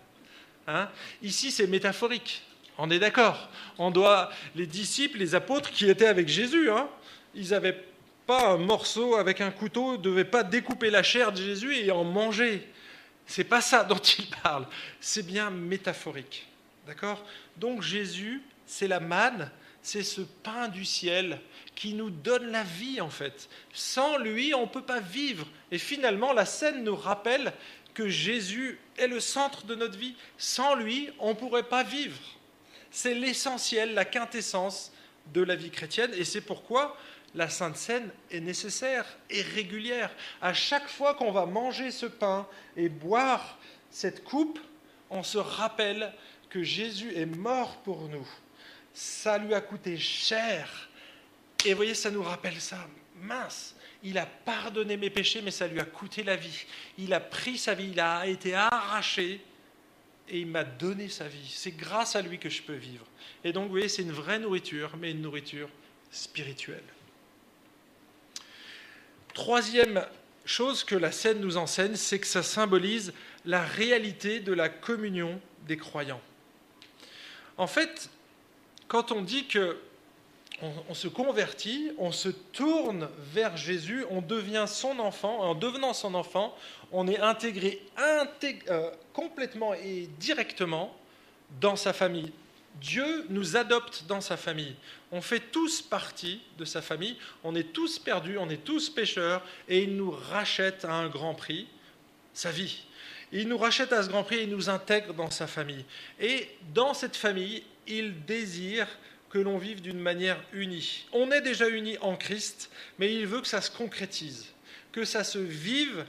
Hein. Ici, c'est métaphorique. On est d'accord. On doit les disciples, les apôtres qui étaient avec Jésus, hein, ils n'avaient pas un morceau avec un couteau, ne devaient pas découper la chair de Jésus et en manger. C'est pas ça dont il parle. C'est bien métaphorique. D'accord? Donc Jésus, c'est la manne, c'est ce pain du ciel qui nous donne la vie en fait. Sans lui, on ne peut pas vivre. Et finalement, la scène nous rappelle que Jésus est le centre de notre vie. Sans lui, on ne pourrait pas vivre. C'est l'essentiel, la quintessence de la vie chrétienne. Et c'est pourquoi la Sainte Seine est nécessaire et régulière. À chaque fois qu'on va manger ce pain et boire cette coupe, on se rappelle que Jésus est mort pour nous. Ça lui a coûté cher. Et vous voyez, ça nous rappelle ça. Mince, il a pardonné mes péchés, mais ça lui a coûté la vie. Il a pris sa vie, il a été arraché et il m'a donné sa vie. C'est grâce à lui que je peux vivre. Et donc, vous voyez, c'est une vraie nourriture, mais une nourriture spirituelle. Troisième chose que la scène nous enseigne, c'est que ça symbolise la réalité de la communion des croyants. En fait, quand on dit que on, se convertit, on se tourne vers Jésus, on devient son enfant. En devenant son enfant, on est intégré euh, complètement et directement dans sa famille. Dieu nous adopte dans sa famille. On fait tous partie de sa famille. On est tous perdus, on est tous pécheurs, et il nous rachète à un grand prix sa vie. Il nous rachète à ce grand prix et il nous intègre dans sa famille. Et dans cette famille, il désire que l'on vive d'une manière unie. On est déjà unis en Christ, mais il veut que ça se concrétise, que ça se vive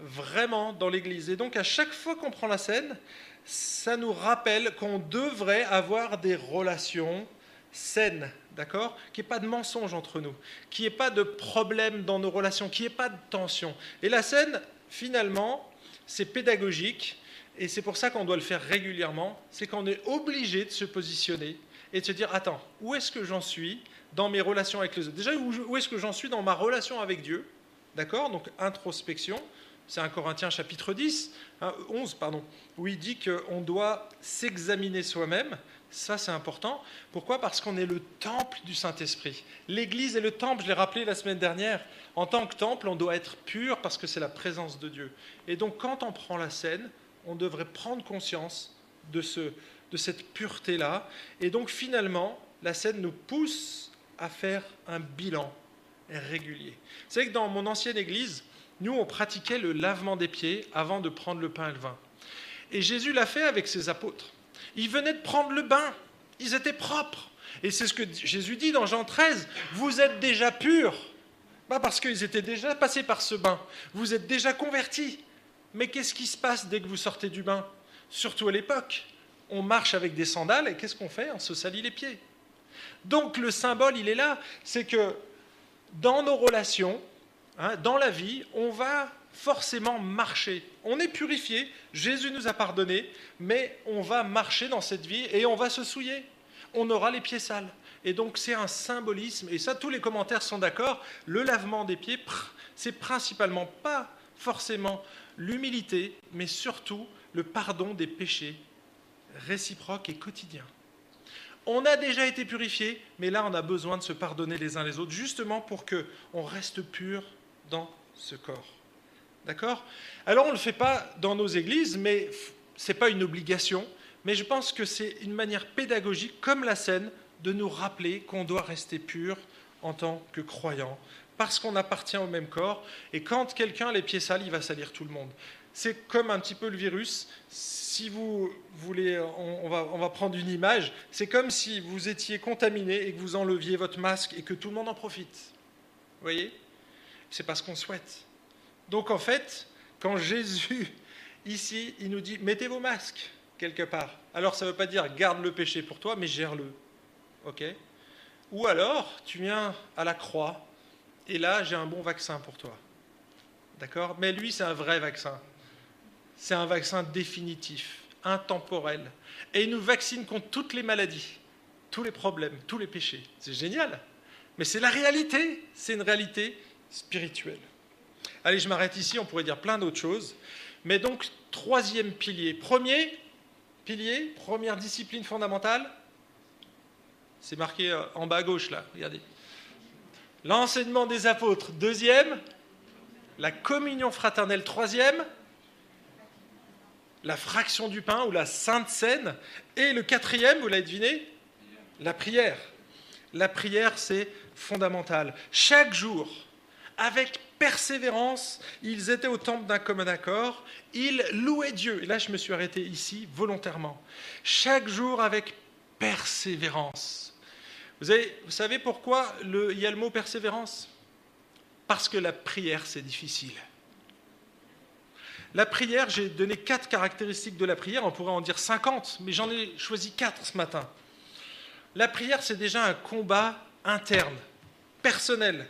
vraiment dans l'Église. Et donc à chaque fois qu'on prend la scène, ça nous rappelle qu'on devrait avoir des relations saines, d'accord? Qu'il n'y ait pas de mensonge entre nous, qu'il n'y ait pas de problème dans nos relations, qu'il n'y ait pas de tension. Et la scène, finalement, c'est pédagogique, et c'est pour ça qu'on doit le faire régulièrement, c'est qu'on est obligé de se positionner et de se dire, attends, où est-ce que j'en suis dans mes relations avec les autres? Déjà, où est-ce que j'en suis dans ma relation avec Dieu? D'accord? Donc, introspection. C'est un Corinthiens chapitre 10, 11, hein, pardon, où il dit qu'on doit s'examiner soi-même. Ça, c'est important. Pourquoi? Parce qu'on est le temple du Saint-Esprit. L'Église est le temple, je l'ai rappelé la semaine dernière. En tant que temple, on doit être pur parce que c'est la présence de Dieu. Et donc, quand on prend la scène, on devrait prendre conscience de, ce, de cette pureté-là. Et donc finalement, la scène nous pousse à faire un bilan régulier. Savez que dans mon ancienne église, nous, on pratiquait le lavement des pieds avant de prendre le pain et le vin. Et Jésus l'a fait avec ses apôtres. Ils venaient de prendre le bain. Ils étaient propres. Et c'est ce que Jésus dit dans Jean 13. Vous êtes déjà purs. Parce qu'ils étaient déjà passés par ce bain. Vous êtes déjà convertis. Mais qu'est-ce qui se passe dès que vous sortez du bain? Surtout à l'époque on marche avec des sandales et qu'est-ce qu'on fait? On se salit les pieds. Donc le symbole, il est là, c'est que dans nos relations, hein, dans la vie, on va forcément marcher. On est purifié, Jésus nous a pardonné, mais on va marcher dans cette vie et on va se souiller. On aura les pieds sales. Et donc c'est un symbolisme, et ça tous les commentaires sont d'accord, le lavement des pieds, c'est principalement pas forcément l'humilité, mais surtout le pardon des péchés réciproque et quotidien. On a déjà été purifié, mais là on a besoin de se pardonner les uns les autres, justement pour que on reste pur dans ce corps. D'accord? Alors on ne le fait pas dans nos églises, mais ce n'est pas une obligation, mais je pense que c'est une manière pédagogique, comme la scène, de nous rappeler qu'on doit rester pur en tant que croyant, parce qu'on appartient au même corps. Et quand quelqu'un a les pieds sales, il va salir tout le monde. C'est comme un petit peu le virus. Si vous voulez, on, va, on va prendre une image. C'est comme si vous étiez contaminé et que vous enleviez votre masque et que tout le monde en profite. Vous voyez? C'est parce qu'on souhaite. Donc en fait, quand Jésus, ici, il nous dit, mettez vos masques quelque part. Alors ça ne veut pas dire garde le péché pour toi, mais gère-le. OK? Ou alors, tu viens à la croix, et là, j'ai un bon vaccin pour toi. D'accord? Mais lui, c'est un vrai vaccin. C'est un vaccin définitif, intemporel. Et il nous vaccine contre toutes les maladies, tous les problèmes, tous les péchés. C'est génial. Mais c'est la réalité. C'est une réalité spirituelle. Allez, je m'arrête ici. On pourrait dire plein d'autres choses. Mais donc, troisième pilier. Premier pilier, première discipline fondamentale. C'est marqué euh, en bas à gauche, là. Regardez. L'enseignement des apôtres. Deuxième, la communion fraternelle. Troisième, la fraction du pain ou la sainte scène. Et le quatrième, vous l'avez deviné, la prière. La prière, c'est fondamental. Chaque jour, avec persévérance, ils étaient au temple d'un commun accord, ils louaient Dieu. Et là, je me suis arrêté ici volontairement. Chaque jour, avec persévérance. Vous, savez pourquoi il y a le mot persévérance? Parce que la prière, c'est difficile. La prière, j'ai donné quatre caractéristiques de la prière, on pourrait en dire 50, mais j'en ai choisi quatre ce matin. La prière, c'est déjà un combat interne, personnel.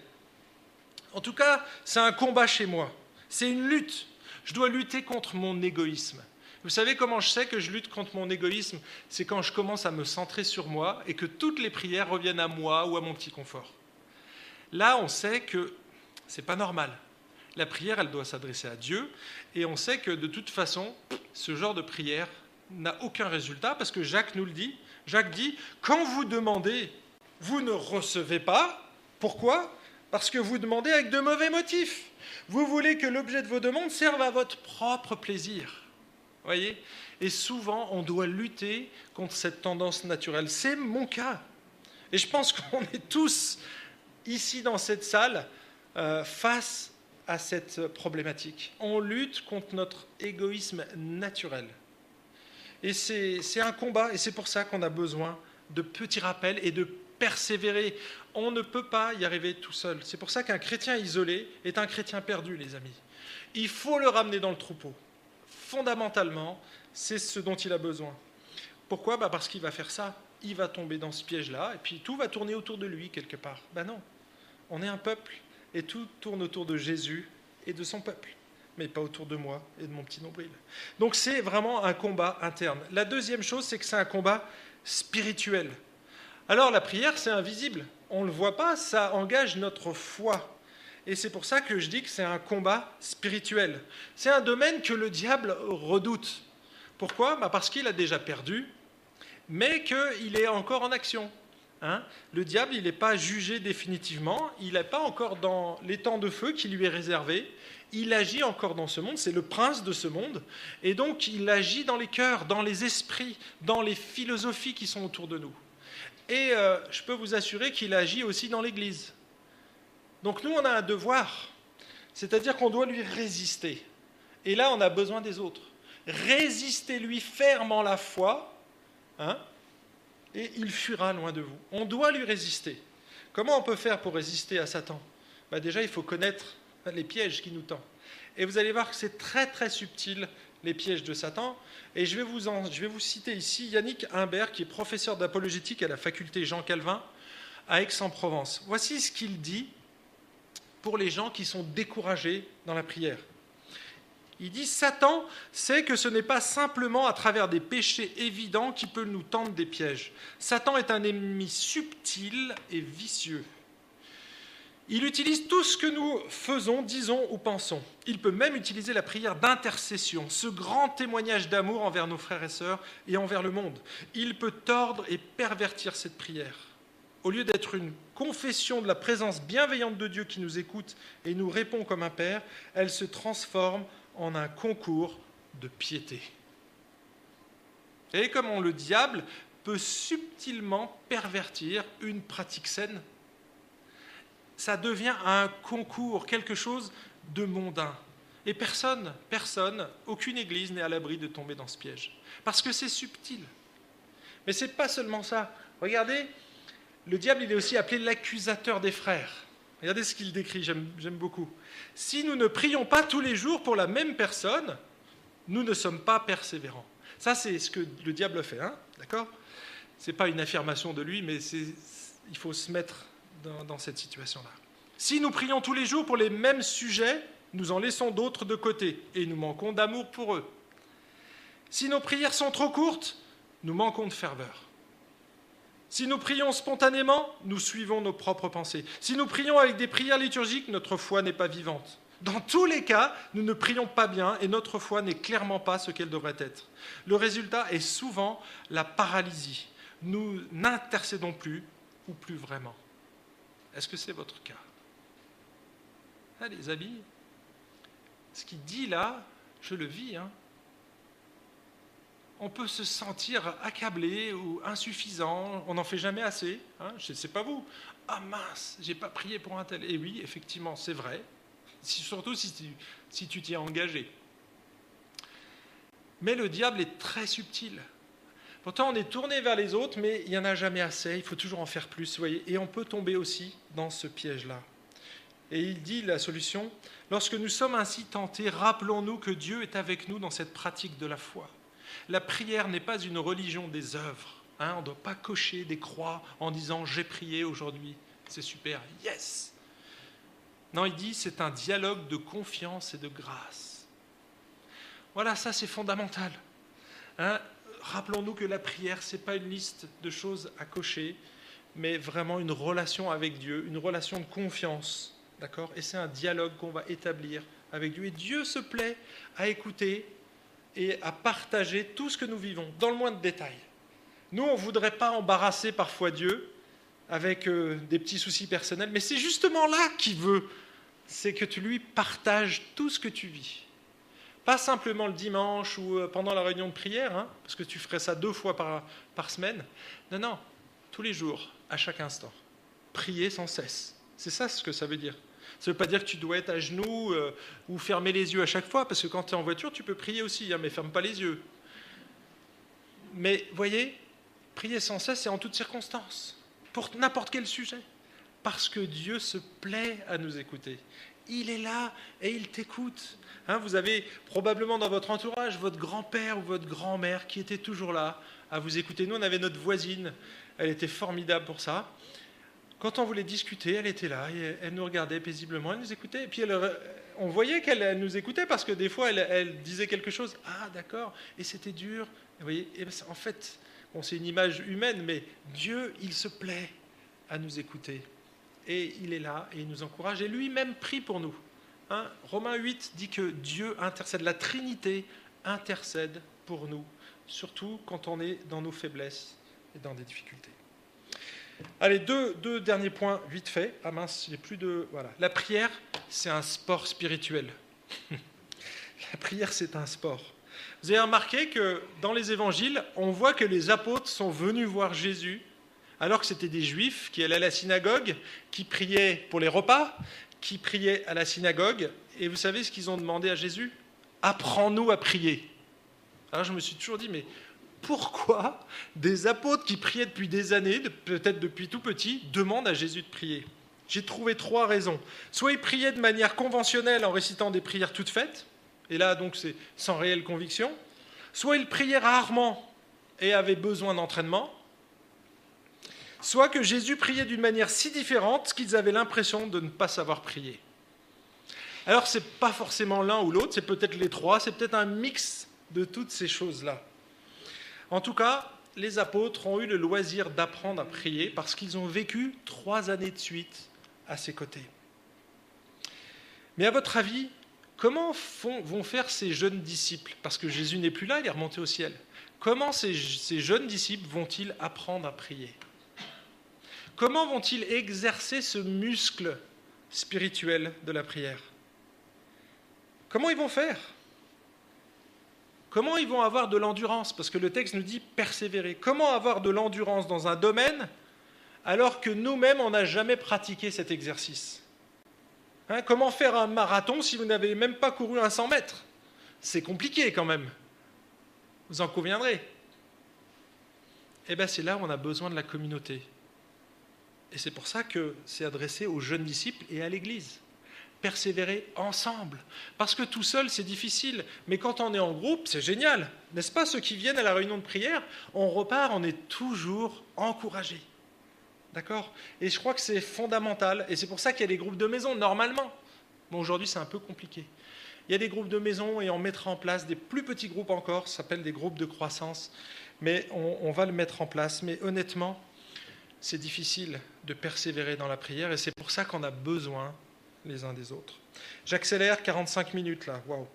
En tout cas, c'est un combat chez moi. C'est une lutte. Je dois lutter contre mon égoïsme. Vous savez comment je sais que je lutte contre mon égoïsme? C'est quand je commence à me centrer sur moi et que toutes les prières reviennent à moi ou à mon petit confort. Là, on sait que c'est pas normal. La prière, elle doit s'adresser à Dieu. Et on sait que de toute façon, ce genre de prière n'a aucun résultat parce que Jacques nous le dit. Jacques dit, quand vous demandez, vous ne recevez pas. Pourquoi? Parce que vous demandez avec de mauvais motifs. Vous voulez que l'objet de vos demandes serve à votre propre plaisir. Voyez? Et souvent, on doit lutter contre cette tendance naturelle. C'est mon cas. Et je pense qu'on est tous ici dans cette salle euh, face à cette problématique. On lutte contre notre égoïsme naturel. Et c'est un combat, et c'est pour ça qu'on a besoin de petits rappels et de persévérer. On ne peut pas y arriver tout seul. C'est pour ça qu'un chrétien isolé est un chrétien perdu, les amis. Il faut le ramener dans le troupeau. Fondamentalement, c'est ce dont il a besoin. Pourquoi? Bah Parce qu'il va faire ça. Il va tomber dans ce piège-là, et puis tout va tourner autour de lui quelque part. Ben non, on est un peuple et tout tourne autour de Jésus et de son peuple, mais pas autour de moi et de mon petit nombril. Donc c'est vraiment un combat interne. La deuxième chose, c'est que c'est un combat spirituel. Alors la prière, c'est invisible, on ne le voit pas, ça engage notre foi. Et c'est pour ça que je dis que c'est un combat spirituel. C'est un domaine que le diable redoute. Pourquoi? Bah, Parce qu'il a déjà perdu, mais qu'il est encore en action. Hein, le diable, il n'est pas jugé définitivement, il n'est pas encore dans les temps de feu qui lui est réservé, il agit encore dans ce monde, c'est le prince de ce monde, et donc il agit dans les cœurs, dans les esprits, dans les philosophies qui sont autour de nous. Et euh, je peux vous assurer qu'il agit aussi dans l'Église. Donc nous, on a un devoir, c'est-à-dire qu'on doit lui résister. Et là, on a besoin des autres. Résistez-lui fermement la foi, hein, et il fuira loin de vous. On doit lui résister. Comment on peut faire pour résister à Satan? Bah, Déjà, il faut connaître les pièges qui nous tend. Et vous allez voir que c'est très très subtil, les pièges de Satan. Et je vais vous, citer ici Yannick Humbert, qui est professeur d'apologétique à la faculté Jean Calvin à Aix-en-Provence. Voici ce qu'il dit pour les gens qui sont découragés dans la prière. Il dit Satan sait que ce n'est pas simplement à travers des péchés évidents qu'il peut nous tendre des pièges. Satan est un ennemi subtil et vicieux. Il utilise tout ce que nous faisons, disons ou pensons. Il peut même utiliser la prière d'intercession, ce grand témoignage d'amour envers nos frères et sœurs et envers le monde. Il peut tordre et pervertir cette prière. Au lieu d'être une confession de la présence bienveillante de Dieu qui nous écoute et nous répond comme un Père, elle se transforme en un concours de piété. Et comment le diable peut subtilement pervertir une pratique saine ça devient un concours, quelque chose de mondain. Et personne, personne, aucune église n'est à l'abri de tomber dans ce piège. Parce que c'est subtil. Mais ce n'est pas seulement ça. Regardez, le diable, il est aussi appelé l'accusateur des frères. Regardez ce qu'il décrit, j'aime beaucoup. Si nous ne prions pas tous les jours pour la même personne, nous ne sommes pas persévérants. Ça, c'est ce que le diable fait, hein d'accord? Ce n'est pas une affirmation de lui, mais il faut se mettre dans, cette situation-là. Si nous prions tous les jours pour les mêmes sujets, nous en laissons d'autres de côté et nous manquons d'amour pour eux. Si nos prières sont trop courtes, nous manquons de ferveur. Si nous prions spontanément, nous suivons nos propres pensées. Si nous prions avec des prières liturgiques, notre foi n'est pas vivante. Dans tous les cas, nous ne prions pas bien et notre foi n'est clairement pas ce qu'elle devrait être. Le résultat est souvent la paralysie. Nous n'intercédons plus ou plus vraiment. Est-ce que c'est votre cas ah, Les ce qu'il dit là, je le vis. Hein on peut se sentir accablé ou insuffisant, on n'en fait jamais assez. Hein, je ne sais pas vous. Ah mince, j'ai pas prié pour un tel. Et oui, effectivement, c'est vrai, surtout si tu si tu t'y es engagé. Mais le diable est très subtil. Pourtant, on est tourné vers les autres, mais il n'y en a jamais assez, il faut toujours en faire plus, voyez. Et on peut tomber aussi dans ce piège-là. Et il dit la solution, lorsque nous sommes ainsi tentés, rappelons-nous que Dieu est avec nous dans cette pratique de la foi. La prière n'est pas une religion des œuvres. Hein. on ne doit pas cocher des croix en disant j'ai prié aujourd'hui. C'est super, yes. Non, il dit c'est un dialogue de confiance et de grâce. Voilà, ça c'est fondamental. Hein. Rappelons-nous que la prière, ce n'est pas une liste de choses à cocher, mais vraiment une relation avec Dieu, une relation de confiance. D'accord? Et c'est un dialogue qu'on va établir avec Dieu. Et Dieu se plaît à écouter et à partager tout ce que nous vivons, dans le moindre détail. Nous, on ne voudrait pas embarrasser parfois Dieu avec euh, des petits soucis personnels, mais c'est justement là qu'il veut, c'est que tu lui partages tout ce que tu vis. Pas simplement le dimanche ou euh, pendant la réunion de prière, hein, parce que tu ferais ça deux fois par, semaine. Non, non, tous les jours, à chaque instant. Prier sans cesse. C'est ça ce que ça veut dire. Ça ne veut pas dire que tu dois être à genoux euh, ou fermer les yeux à chaque fois, parce que quand tu es en voiture, tu peux prier aussi, hein, mais ferme pas les yeux. Mais voyez, prier sans cesse et en toutes circonstances, pour n'importe quel sujet, parce que Dieu se plaît à nous écouter. Il est là et il t'écoute. Hein, vous avez probablement dans votre entourage votre grand-père ou votre grand-mère qui était toujours là à vous écouter. Nous, on avait notre voisine, elle était formidable pour ça. Quand on voulait discuter, elle était là, et elle nous regardait paisiblement, elle nous écoutait, et puis on voyait qu'elle nous écoutait parce que des fois elle, disait quelque chose, ah d'accord, et c'était dur. Vous voyez, ben, en fait, c'est une image humaine, mais Dieu, il se plaît à nous écouter, et il est là, et il nous encourage, et lui-même prie pour nous. Hein, Romains 8 dit que Dieu intercède, la Trinité intercède pour nous, surtout quand on est dans nos faiblesses et dans des difficultés. Allez, deux, derniers points, vite fait. Ah mince, j'ai plus de. Voilà. La prière, c'est un sport spirituel. La prière, c'est un sport. Vous avez remarqué que dans les évangiles, on voit que les apôtres sont venus voir Jésus, alors que c'était des juifs qui allaient à la synagogue, qui priaient pour les repas, qui priaient à la synagogue. Et vous savez ce qu'ils ont demandé à Jésus? Apprends-nous à prier. Alors je me suis toujours dit, mais pourquoi des apôtres qui priaient depuis des années, peut-être depuis tout petit, demandent à Jésus de prier? J'ai trouvé trois raisons. Soit ils priaient de manière conventionnelle en récitant des prières toutes faites, et là donc c'est sans réelle conviction, soit ils priaient rarement et avaient besoin d'entraînement, soit que Jésus priait d'une manière si différente qu'ils avaient l'impression de ne pas savoir prier. Alors ce n'est pas forcément l'un ou l'autre, c'est peut-être les trois, c'est peut-être un mix de toutes ces choses-là. En tout cas, les apôtres ont eu le loisir d'apprendre à prier parce qu'ils ont vécu trois années de suite à ses côtés. Mais à votre avis, comment vont faire ces jeunes disciples? Parce que Jésus n'est plus là, il est remonté au ciel. Comment ces, ces jeunes disciples vont-ils apprendre à prier? Comment vont-ils exercer ce muscle spirituel de la prière? Comment ils vont faire? Comment ils vont avoir de l'endurance? Parce que le texte nous dit persévérer. Comment avoir de l'endurance dans un domaine alors que nous-mêmes, on n'a jamais pratiqué cet exercice? Hein, Comment faire un marathon si vous n'avez même pas couru un 100 mètres? C'est compliqué quand même. Vous en conviendrez. Eh bien, c'est là où on a besoin de la communauté. Et c'est pour ça que c'est adressé aux jeunes disciples et à l'Église. Persévérer ensemble. Parce que tout seul, c'est difficile. Mais quand on est en groupe, c'est génial. N'est-ce pas Ceux qui viennent à la réunion de prière, on repart, on est toujours encouragés. D'accord? Et je crois que c'est fondamental. Et c'est pour ça qu'il y a des groupes de maison, normalement. Bon, aujourd'hui, c'est un peu compliqué. Il y a des groupes de maison et on mettra en place des plus petits groupes encore, ça s'appelle des groupes de croissance. Mais on va le mettre en place. Mais honnêtement, c'est difficile de persévérer dans la prière et c'est pour ça qu'on a besoin les uns des autres. J'accélère 45 minutes là. Waouh.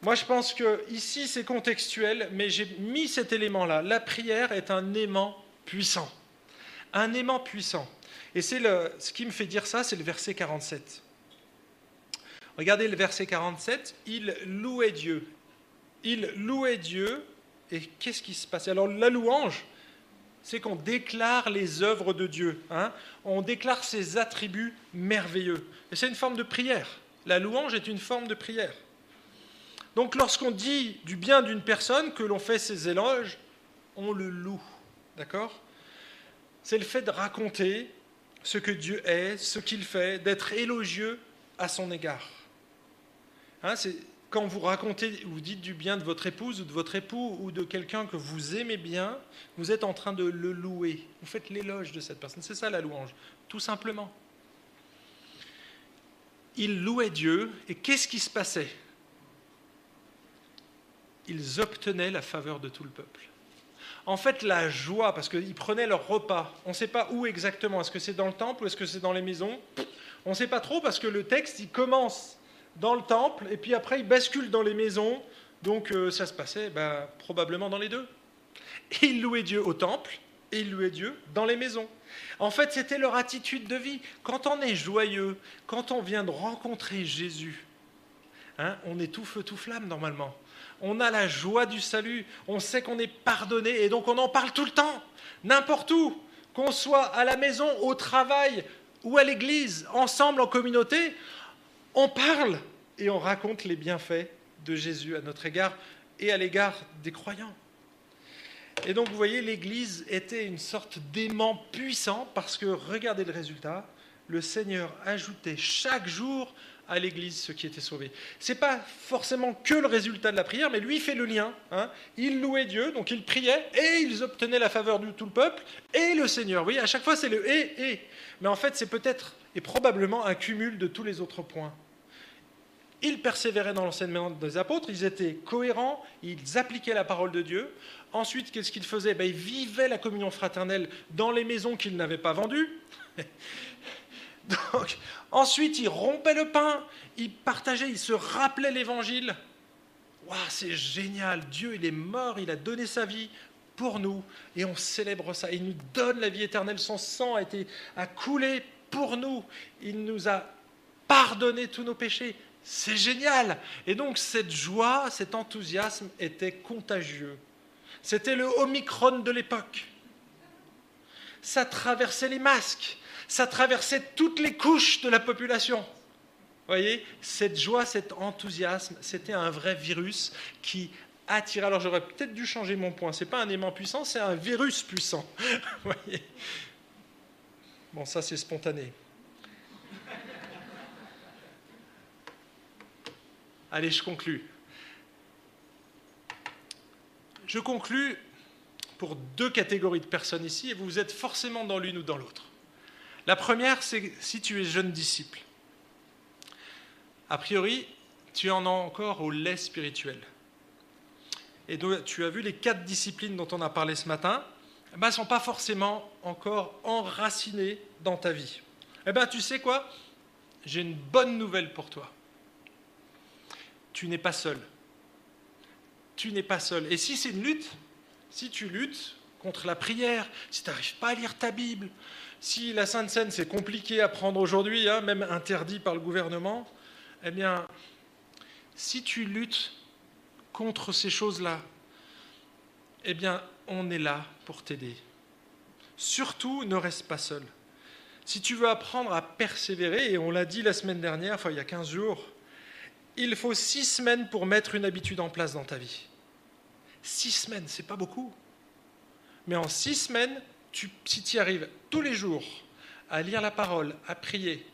Moi, je pense que ici c'est contextuel, mais j'ai mis cet élément-là. La prière est un aimant puissant, un aimant puissant. Et c'est ce qui me fait dire ça, c'est le verset 47. Regardez le verset 47. Il louait Dieu. Il louait Dieu. Et qu'est-ce qui se passe? Alors la louange, c'est qu'on déclare les œuvres de Dieu. Hein. on déclare ses attributs merveilleux. Et c'est une forme de prière. La louange est une forme de prière. Donc lorsqu'on dit du bien d'une personne, que l'on fait ses éloges, on le loue. D'accord? C'est le fait de raconter ce que Dieu est, ce qu'il fait, d'être élogieux à son égard. Hein, quand vous racontez, vous dites du bien de votre épouse ou de votre époux ou de quelqu'un que vous aimez bien, vous êtes en train de le louer. Vous faites l'éloge de cette personne. C'est ça la louange, tout simplement. Ils louaient Dieu et qu'est-ce qui se passait? Ils obtenaient la faveur de tout le peuple. En fait, la joie, parce qu'ils prenaient leur repas, on ne sait pas où exactement, est-ce que c'est dans le temple ou est-ce que c'est dans les maisons? On ne sait pas trop parce que le texte, il commence dans le temple, et puis après, ils basculent dans les maisons. Donc euh, ça se passait ben, probablement dans les deux. Et ils louaient Dieu au temple, et ils louaient Dieu dans les maisons. En fait, c'était leur attitude de vie. Quand on est joyeux, quand on vient de rencontrer Jésus, hein, on est tout feu, tout flamme normalement. On a la joie du salut, on sait qu'on est pardonné, et donc on en parle tout le temps, n'importe où, qu'on soit à la maison, au travail ou à l'église, ensemble en communauté, on parle et on raconte les bienfaits de Jésus à notre égard et à l'égard des croyants. Et donc vous voyez, l'Église était une sorte d'aimant puissant parce que regardez le résultat, le Seigneur ajoutait chaque jour à l'Église ceux qui étaient sauvés. Ce n'est pas forcément que le résultat de la prière, mais lui fait le lien. Hein. Il louait Dieu, donc il priait, et ils obtenaient la faveur de tout le peuple, et le Seigneur. Vous à chaque fois c'est le et, et. Mais en fait, c'est peut-être et probablement un cumul de tous les autres points. Ils persévéraient dans l'enseignement des apôtres, ils étaient cohérents, ils appliquaient la parole de Dieu. Ensuite, qu'est-ce qu'ils faisaient? Ben, Ils vivaient la communion fraternelle dans les maisons qu'ils n'avaient pas vendues. Donc, ensuite, ils rompaient le pain, ils partageaient, ils se rappelaient l'évangile. Waouh, c'est génial, Dieu, il est mort, il a donné sa vie pour nous et on célèbre ça. Il nous donne la vie éternelle, son sang a, été, a coulé pour nous, il nous a pardonné tous nos péchés. C'est génial. Et donc cette joie, cet enthousiasme était contagieux. C'était le Omicron de l'époque. Ça traversait les masques, ça traversait toutes les couches de la population. Voyez, cette joie, cet enthousiasme, c'était un vrai virus qui attirait. Alors j'aurais peut-être dû changer mon point. Ce n'est pas un aimant puissant, c'est un virus puissant. Voyez bon, ça c'est spontané. Allez, je conclus. Je conclus pour deux catégories de personnes ici, et vous êtes forcément dans l'une ou dans l'autre. La première, c'est si tu es jeune disciple. A priori, tu en as encore au lait spirituel. Et donc, tu as vu les quatre disciplines dont on a parlé ce matin, eh ben, sont pas forcément encore enracinées dans ta vie. Eh bien, tu sais quoi? J'ai une bonne nouvelle pour toi tu n'es pas seul. Tu n'es pas seul. Et si c'est une lutte, si tu luttes contre la prière, si tu n'arrives pas à lire ta Bible, si la Sainte Seine c'est compliqué à prendre aujourd'hui, hein, même interdit par le gouvernement, eh bien, si tu luttes contre ces choses-là, eh bien, on est là pour t'aider. Surtout, ne reste pas seul. Si tu veux apprendre à persévérer, et on l'a dit la semaine dernière, il y a 15 jours, il faut six semaines pour mettre une habitude en place dans ta vie. Six semaines, c'est pas beaucoup. Mais en six semaines, si tu y arrives tous les jours à lire la parole, à prier,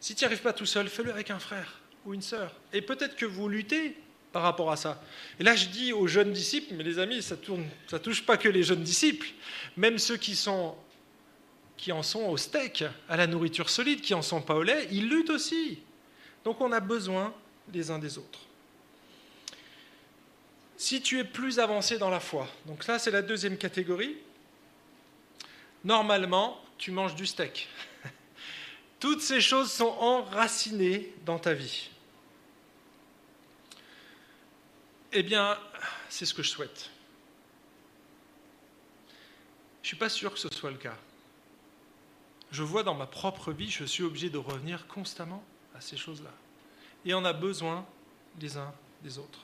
si tu n'y arrives pas tout seul, fais-le avec un frère ou une sœur. Et peut-être que vous luttez par rapport à ça. Et là, je dis aux jeunes disciples, mais les amis, ça ne touche pas que les jeunes disciples, même ceux qui, en sont au steak, à la nourriture solide, qui en sont pas au lait, ils luttent aussi. Donc on a besoin les uns des autres. Si tu es plus avancé dans la foi, donc ça c'est la deuxième catégorie, normalement tu manges du steak. Toutes ces choses sont enracinées dans ta vie. Eh bien, c'est ce que je souhaite. Je ne suis pas sûr que ce soit le cas. Je vois dans ma propre vie, je suis obligé de revenir constamment à ces choses-là. Et on a besoin des uns des autres.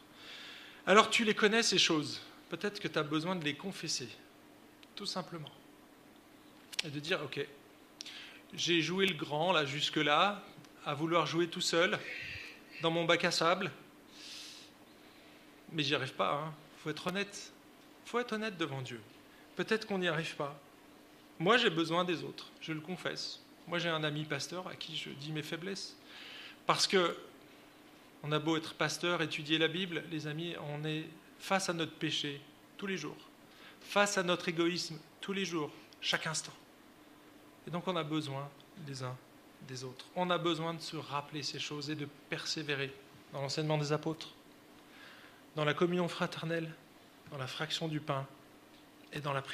Alors tu les connais, ces choses. Peut-être que tu as besoin de les confesser, tout simplement. Et de dire, OK, j'ai joué le grand, là, jusque-là, à vouloir jouer tout seul, dans mon bac à sable. Mais j'y arrive pas, hein. faut être honnête. Faut être honnête devant Dieu. Peut-être qu'on n'y arrive pas. Moi, j'ai besoin des autres, je le confesse. Moi, j'ai un ami pasteur à qui je dis mes faiblesses. Parce que on a beau être pasteur, étudier la Bible, les amis, on est face à notre péché tous les jours, face à notre égoïsme tous les jours, chaque instant. Et donc on a besoin des uns des autres. On a besoin de se rappeler ces choses et de persévérer dans l'enseignement des apôtres, dans la communion fraternelle, dans la fraction du pain et dans la prière.